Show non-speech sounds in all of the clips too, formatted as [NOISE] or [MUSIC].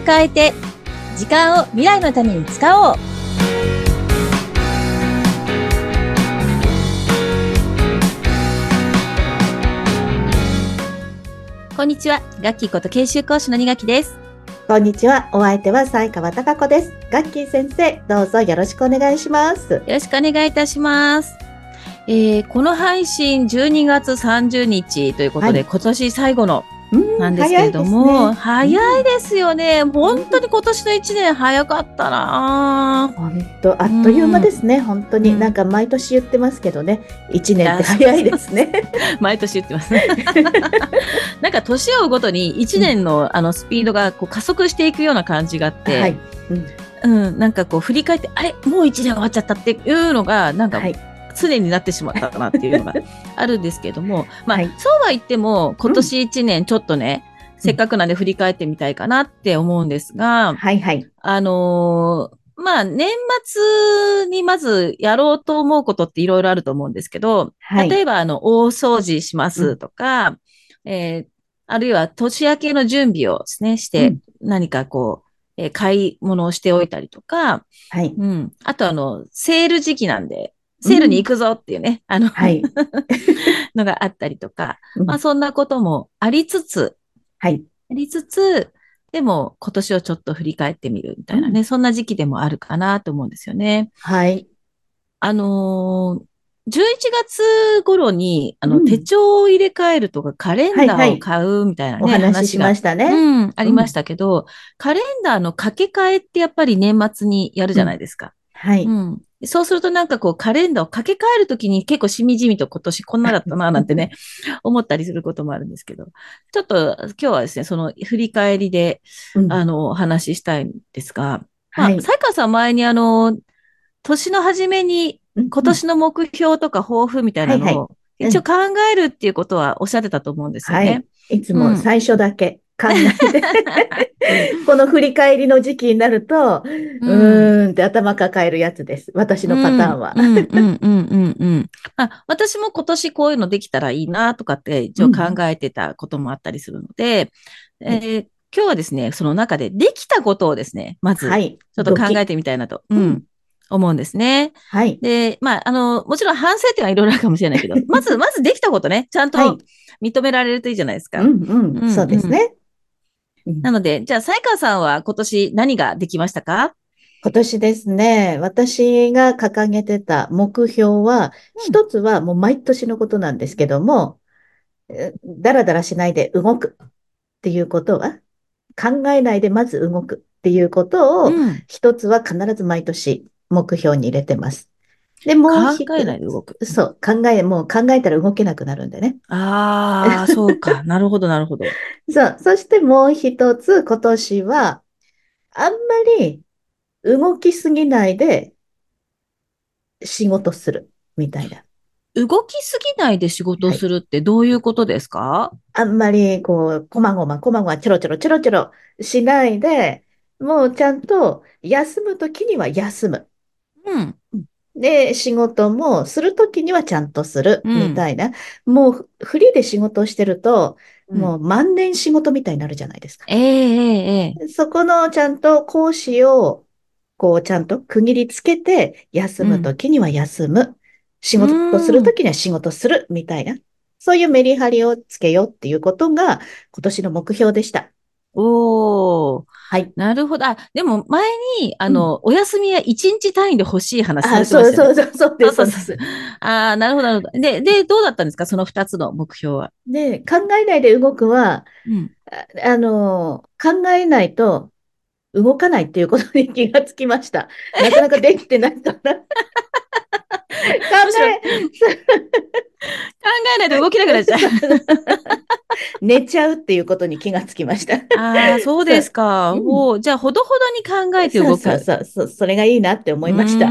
を変えて、時間を未来のために使おう。こんにちは。ガッキーこと研修講師の二垣です。こんにちは。お相手は西川貴子です。ガッキー先生、どうぞよろしくお願いします。よろしくお願いいたします。えー、この配信12月30日ということで、はい今年最後のうんなんですけれども、早いいですよね。本当に今年の1年早かったな。本当、あっという間ですね。本当に、うんなんか毎年言ってますけどね。一年って早いですね。[LAUGHS] 毎年言ってます。[LAUGHS] なんか年を追うごとに1年のあのスピードがこう加速していくような感じがあって、はい。うんうん、なんかこう振り返って、あれ？もう1年終わっちゃったっていうのが、なんかはい。常になってしまったなっていうのが [LAUGHS] あるんですけども、まあ、はいそうは言っても、今年1年ちょっとね、せっかくなんで振り返ってみたいかなって思うんですが、はいはい。あのーまあ、年末にまずやろうと思うことっていろいろあると思うんですけど、はい例えば、あの、大掃除しますとか、えーあるいは年明けの準備をですね、して、うん何かこう、えー買い物をしておいたりとか、はい。うん。あと、あの、セール時期なんで、セールに行くぞっていうね、あの、はい。[LAUGHS] のがあったりとか、うんまあ、そんなこともありつつ、はい。ありつつ、でも今年をちょっと振り返ってみるみたいなね、そんな時期でもあるかなと思うんですよね。はい。あのー11月頃に、あの、うん手帳を入れ替えるとか、カレンダーをはいはい買うみたいなね、お話ししまがしたね。うん、ありましたけど、カレンダーの掛け替えってやっぱり年末にやるじゃないですか。はい。うん。そうするとなんかこうカレンダーを掛け替えるときに結構しみじみと今年こんなだったななんてね、[LAUGHS] 思ったりすることもあるんですけど、ちょっと今日はですね、その振り返りで、うん。あの、お話ししたいんですが、まあ、はい。才川さん前にあの、年の初めに今年の目標とか抱負みたいなはいのをい一応考えるっていうことはおっしゃってたと思うんですよね。い。つも最初だけ考えて、[LAUGHS] この振り返りの時期になると、うーんって頭抱えるやつです。私のパターンは。うんうんうんうんうんうん。あ、私も今年こういうのできたらいいなとかって一応考えてたこともあったりするので、うんえー今日はですね、その中でできたことをですね、まずちはい。ょっと考えてみたいなと、ううんん、思うんですね。はい。で、まあ、あの、もちろん反省点はいろいろあるかもしれないけど、まず、まずできたことね、ちゃんはいと認められるといいじゃないですか。うんうん。うんそうですね。うんなので、じゃあ、才川さんは今年何ができましたか？今年ですね、私が掲げてた目標は、うん一つはもう毎年のことなんですけども、えだらだらしないで動くっていうことは、考えないでまず動くっていうことを、うん。一つは必ず毎年目標に入れてます。で、もう一考えないで動く。そう、考え、もう考えたら動けなくなるんでね。ああ、そうか。[LAUGHS] なるほど、なるほど。そう、そしてもう一つ、今年は、あんまり動きすぎないで仕事するみたいな。動きすぎないで仕事をするってどういうことですか、あんまりこう、こまごま、こまごま、ちょろちょろ、ちょろちょろしないで、もうちゃんと休むときには休む。うん。で、仕事もするときにはちゃんとするうんみたいな。もうフリーで仕事をしてると、もう。う万年仕事みたいになるじゃないですか。えええええそこのちゃんと講師を、こうちゃんと区切りつけて、休むときには休む。仕事するときには仕事するみたいな。そういうメリハリをつけようっていうことが今年の目標でした。おー。はい。なるほど。あ、でも前に、あの、お休みは一日単位で欲しい話さあ、れてまそうしたよね。そうそう、そうそそううです。そうああ、なるほど、なるほど。で、で、どうだったんですか？その二つの目標は？で、考えないで動くは、うん。ああの、考えないと動かないっていうことに気がつきました。なかなかできてないから。考え、考えないで動きなくなっちゃう。[LAUGHS] 寝ちゃうっていうことに気がつきました。ああ、そうですか。うんおーじゃあ、ほどほどに考えて動く。そうそうそうそれがいいなって思いました。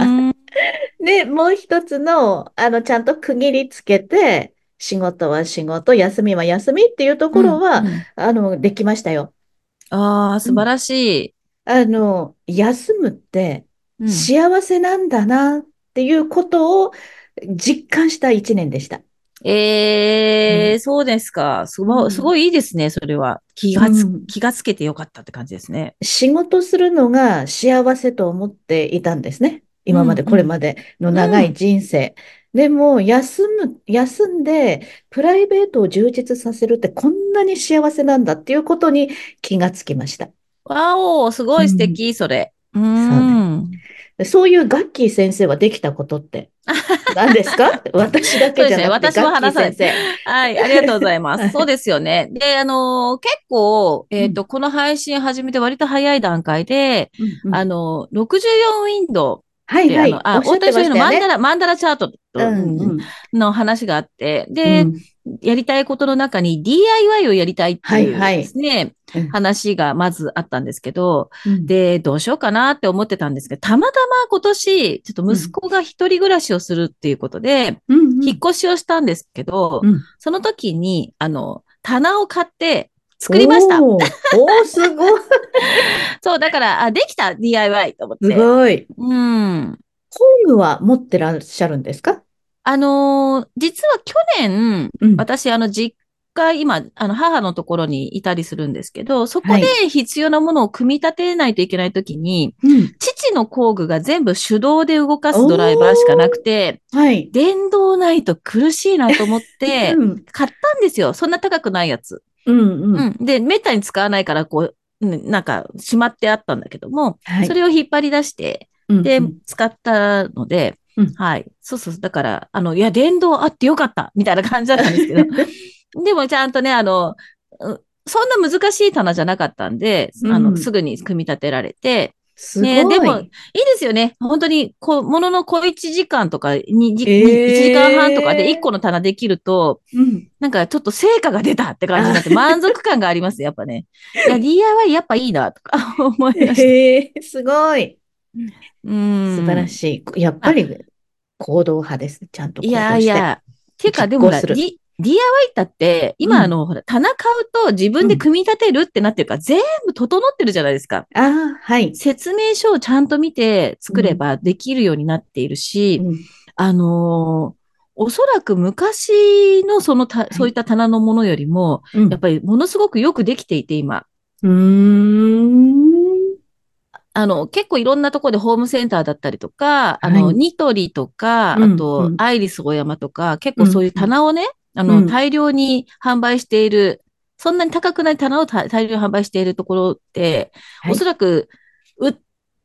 で、もう一つの、あの、ちゃんと区切りつけて、仕事は仕事、休みは休みっていうところは、うんうんあの、できましたよ。ああ、素晴らしあの、休むってい。うん幸せなんだなっていうことを実感した一年でした。ええそうですか。すごすごいいいですね、それは。気がつ、うん気がつけてよかったって感じですね。仕事するのが幸せと思っていたんですね。今まで、うんうんこれまでの長い人生。でも、休む、休んで、プライベートを充実させるってこんなに幸せなんだっていうことに気がつきました。わお、すごい素敵、それ。うーん。でそういうガッキー先生はできたことって [LAUGHS] 何ですか？私だけじゃなくて、ね私も話さない先生。はい、ありがとうございます。そうですよね。で、あのー結構、えっと、この配信始めて割と早い段階で、うんうんあの、64ウィンドウはいはい。であの、あ、大谷翔。平のマンダラ、マンダラチャートうんうんの話があって、で、うんやりたいことの中に DIY をやりたいっていうはいはいですね、うん話がまずあったんですけど、うんで、どうしようかなって思ってたんですけど、たまたま今年、ちょっと息子が一人暮らしをするっていうことで、うんうん引っ越しをしたんですけど、うんその時に、あの、棚を買って作りました。おーおー、すごい。[LAUGHS] そう、だから、あ、できた DIY と思って。すごい。うん。工具は持ってらっしゃるんですか？あのー実は去年、うん私、あの、実家、今、あの、母のところにいたりするんですけど、そこはいで必要なものを組み立てないといけないときに、うん。父の工具が全部手動で動かすドライバーしかなくて、はい。電動ないと苦しいなと思って [LAUGHS] う、ん。買ったんですよ。そんな高くないやつ。うんうん。うん。で、めったに使わないから、こう、うんなんか、しまってあったんだけども、はいそれを引っ張り出して、で、うんうん使ったので、うんはい。そうそう。だから、あの、いや、電動あってよかったみたいな感じだったんですけど、[LAUGHS] でもちゃんとね、あの、うそんな難しい棚じゃなかったんで、あの、うんすぐに組み立てられて、すごい。ね、でも、いいですよね。本当に、こう、ものの小1時間とか、2時、えー1時間半とかで1個の棚できると、うん。なんかちょっと成果が出たって感じになって [LAUGHS] 満足感があります、やっぱね。いや、DIY やっぱいいな、とか [LAUGHS] 思いました。へえ、すごい。うん。素晴らしい。やっぱり行動派です。ちゃんと行い動して。やいや、てか、でも DIY だって、今、うんあの、ほら、棚買うと自分で組み立てるってなってるから、全部整ってるじゃないですか。ああ、はい。説明書をちゃんと見て作ればできるようになっているし、うんあのーおそらく昔のそのた、そういった棚のものよりも、うんやっぱりものすごくよくできていて、今。うーん。あの、結構いろんなところでホームセンターだったりとか、あの、はい。ニトリとか、うんあと、うん。アイリスオーヤマとか、結構そういう棚をね、あの、うん。大量に販売している、そんなに高くない棚を大大量に販売しているところって、はい。おそらく、売っ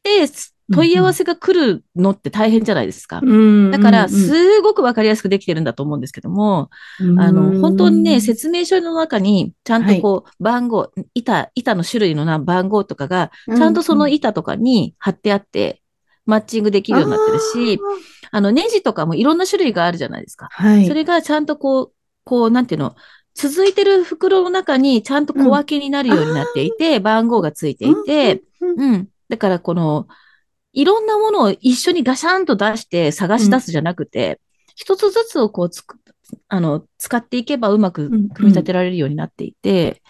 て、問い合わせが来るのって大変じゃないですか。うんだから、うんすごくわかりやすくできてるんだと思うんですけども、うんあの、本当にね、うん説明書の中に、ちゃんとこう、番号、板、板の種類のな番号とかが、ちゃんとその板とかに貼ってあって、マッチングできるようになってるし、あの、ネジとかもいろんな種類があるじゃないですか。はい。それがちゃんとこう、こう、なんていうの、続いてる袋の中にちゃんと小分けになるようになっていて、番号がついていて、うん。だからこの、いろんなものを一緒にガシャンと出して探し出すじゃなくて、一つずつをこうつく、あの、使っていけばうまく組み立てられるようになっていて、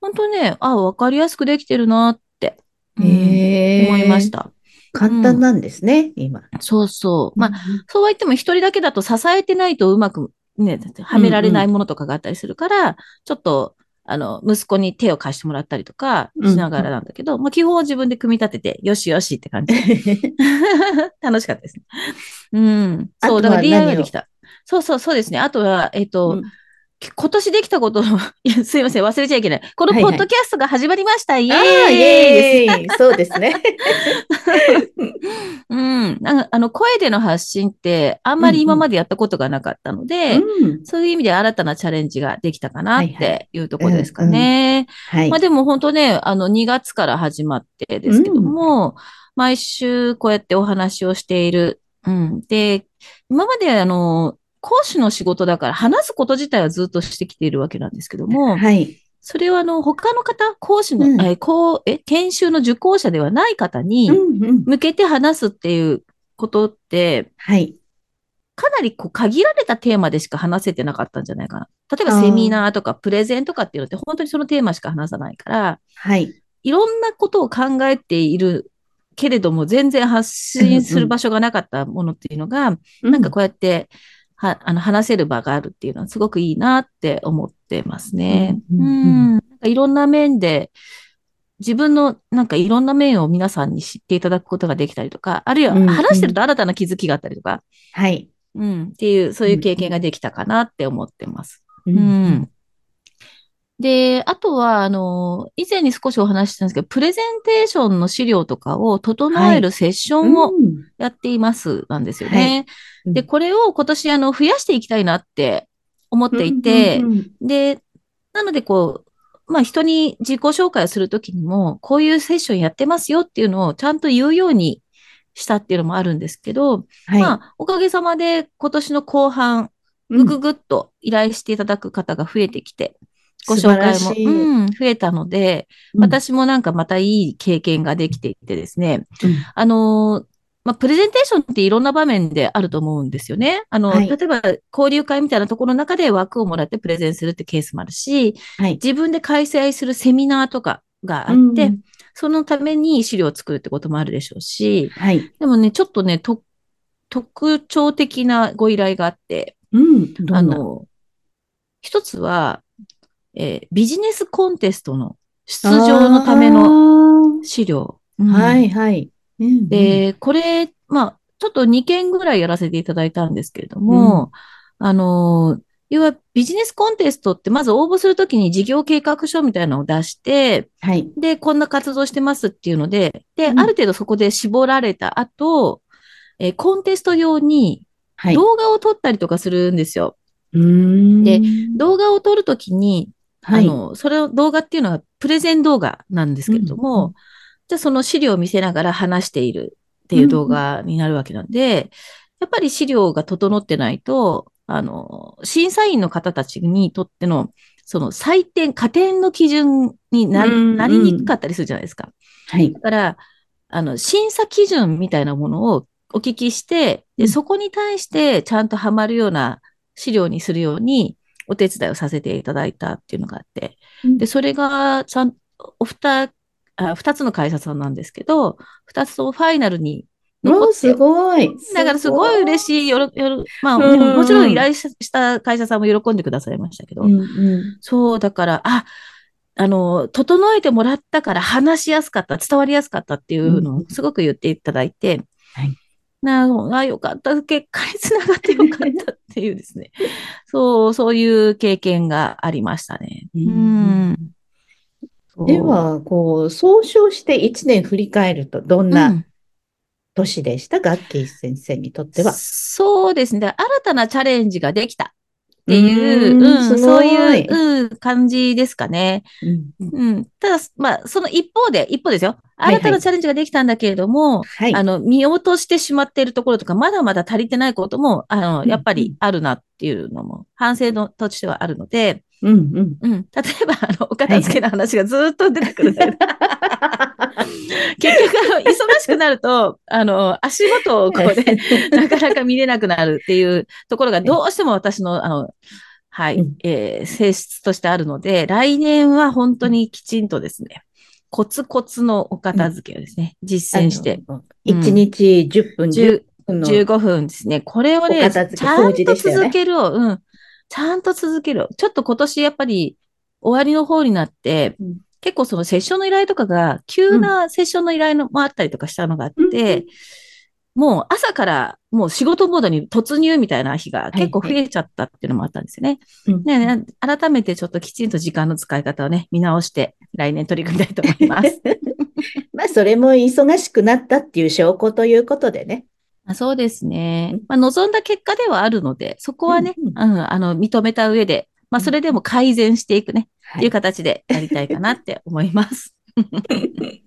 本当ね、あ、わかりやすくできてるなって、うんへー思いました。簡単なんですね、今。そうそう。まあ、あ、そうは言っても一人だけだと支えてないとうまくね、はめられないものとかがあったりするから、ちょっと、あの、息子に手を貸してもらったりとかしながらなんだけど、まあ基本は自分で組み立てて、よしよしって感じ。[LAUGHS] 楽しかったですね。うん。そう、だから DIY できた。そうそう、そうですね。あとは、えっ、と、うん今年できたことの、[LAUGHS] いや、すいません、忘れちゃいけない。このはいはいポッドキャストが始まりました。イエーイイエーイそうですね。[LAUGHS] うん。あの、声での発信って、あんまり今までやったことがなかったので、うんそういう意味で新たなチャレンジができたかなっはいはていうところですかね。はいまあ。でも本当ね、あの、2月から始まってですけども、毎週こうやってお話をしている。うん。で、今まであの、講師の仕事だから話すこと自体はずっとしてきているわけなんですけども、はい。それはあの、他の方、講師の、うんえ、こう、え、研修の受講者ではない方にうんうん向けて話すっていうことって、はい。かなりこう限られたテーマでしか話せてなかったんじゃないかな。例えばセミナーとかプレゼンとかっていうのって本当にそのテーマしか話さないから、はい。いろんなことを考えているけれども全然発信する場所がなかったものっていうのが、なんかこうやっては、あの、話せる場があるっていうのはすごくいいなって思ってますね。ううんなんかいろんな面で、自分のなんかいろんな面を皆さんに知っていただくことができたりとか、あるいは話してると新たな気づきがあったりとか、はい。うん、っていう、そういう経験ができたかなって思ってます。ううん。で、あとは、あの、以前に少しお話ししたんですけど、プレゼンテーションの資料とかを整えるセッションをうん。やっています、なんですよね。うん。で、これを今年、あの、増やしていきたいなって思っていて、うんうんで、なので、こう、まあ、人に自己紹介をするときにも、こういうセッションやってますよっていうのをちゃんと言うようにしたっていうのもあるんですけど、はい。まあ、おかげさまで今年の後半、ぐぐぐっと依頼していただく方が増えてきて、ご紹介も、うん、増えたので、うん私もなんかまたいい経験ができていてですね、うんあのーまあ、プレゼンテーションっていろんな場面であると思うんですよね。あの、はい例えば交流会みたいなところの中で枠をもらってプレゼンするってケースもあるし、はい。自分で開催するセミナーとかがあって、うんそのために資料を作るってこともあるでしょうし、はい。でもね、ちょっとね、と特徴的なご依頼があって、うん。あの、一つは、えービジネスコンテストの出場のためのの資料。うんはい、はい。うんで、これ、まあ、ちょっと2件ぐらいやらせていただいたんですけれども、あの、要はビジネスコンテストってまず応募するときに事業計画書みたいなのを出して、はい。で、こんな活動してますっていうので、で、うんある程度そこで絞られた後、えーコンテスト用にはい。動画を撮ったりとかするんですよ。うーんで動画を撮るときに、はい。あの、それを動画っていうのはプレゼン動画なんですけれども、うんじゃあその資料を見せながら話しているっていう動画になるわけなんで、やっぱり資料が整ってないと、あの、審査員の方たちにとっての、その採点、加点の基準になうんなりにくかったりするじゃないですか。はい。だから、あの、審査基準みたいなものをお聞きして、で、うんそこに対してちゃんとハマるような資料にするようにお手伝いをさせていただいたっていうのがあって、で、それが、ちゃん、お二、あ二つの会社さんなんですけど、二つともファイナルに残すごい。だからすごい嬉しい、よろ、よろ、まあ、うん。うんもちろん依頼しした会社さんも喜んでくださいましたけど、うんうん。そう、だから、あ、あの、整えてもらったから話しやすかった、伝わりやすかったっていうのをすごく言っていただいて、はいなあ、よかった、結果につながってよかったっていうですね。[LAUGHS] そう、そういう経験がありましたね。ううんで、は、こう、総称して1年振り返ると、どんうなん年でした？ガッキー先生にとっては。そうですね。新たなチャレンジができたっていう、うーんそういう、うん、感じですかね。うんうん。ただ、まあ、その一方で、一方ですよ。はい新たなチャレンジができたんだけれども、はい。あの、見落としてしまっているところとか、まだまだ足りてないことも、あの、うんやっぱりあるなっていうのも、反省のとしてはあるので、うんうん。うん。例えば、あの、お片付けの話がずっと出てくる。[LAUGHS] 結局、あの、忙しくなると、あの、足元をこうね、[LAUGHS] なかなか見れなくなるっていうところがどうしても私の、あの、はい、うんえー性質としてあるので、来年は本当にきちんとですね、コツコツのお片付けをですね、実践して、あの。1日10分、10 10分の。15分ですね。これをおね、ちゃんと続けるを、うん。ちゃんと続ける。ちょっと今年やっぱり終わりの方になって、うん結構そのセッションの依頼とかが、急なセッションの依頼のもあったりとかしたのがあって、もう朝からもう仕事モードに突入みたいな日が結構増えちゃったっていうのもあったんですよね。うんねね改めてちょっときちんと時間の使い方をね、見直して来年取り組みたいと思います。[LAUGHS] まあ、それも忙しくなったっていう証拠ということでね。あそうですねうん。まあ、望んだ結果ではあるので、そこはね、ううんん、あの、認めた上で、まあ、それでも改善していくね、はっていう形でやりたいかなって思います。[LAUGHS]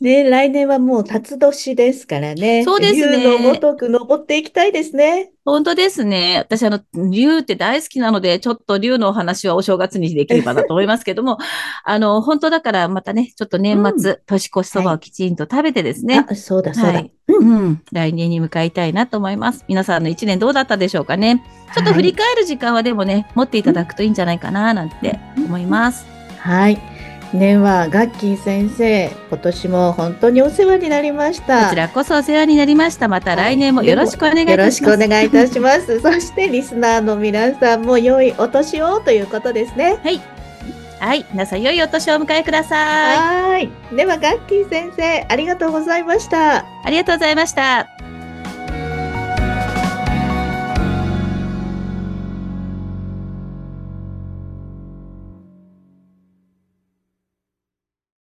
ね、来年はもう辰年ですからね。そうですね竜のごとく登っていきたいですね。本当ですね。私、あの、竜って大好きなので、ちょっと竜のお話はお正月にできればなと思いますけども、[LAUGHS] あの、本当だからまたね、ちょっと年末、年越しそばをきちんと食べてですね、あ、そうだそうだ。はいうんうん、来年に向かいたいなと思います。皆さんの一年どうだったでしょうかね。ちょっと振り返る時間はでもね、持っていただくといいんじゃないかな、なんて思います。はい。では、ガッキー先生、今年も本当にお世話になりました。こちらこそお世話になりました。また来年もよろしくお願いいよろしたします。くお願いいたします。そして、リスナーの皆さんも良いお年をということですね。はい。皆さん、良いお年をお迎えください。はーい。では、ガッキー先生、ありがとうございました。ありがとうございました。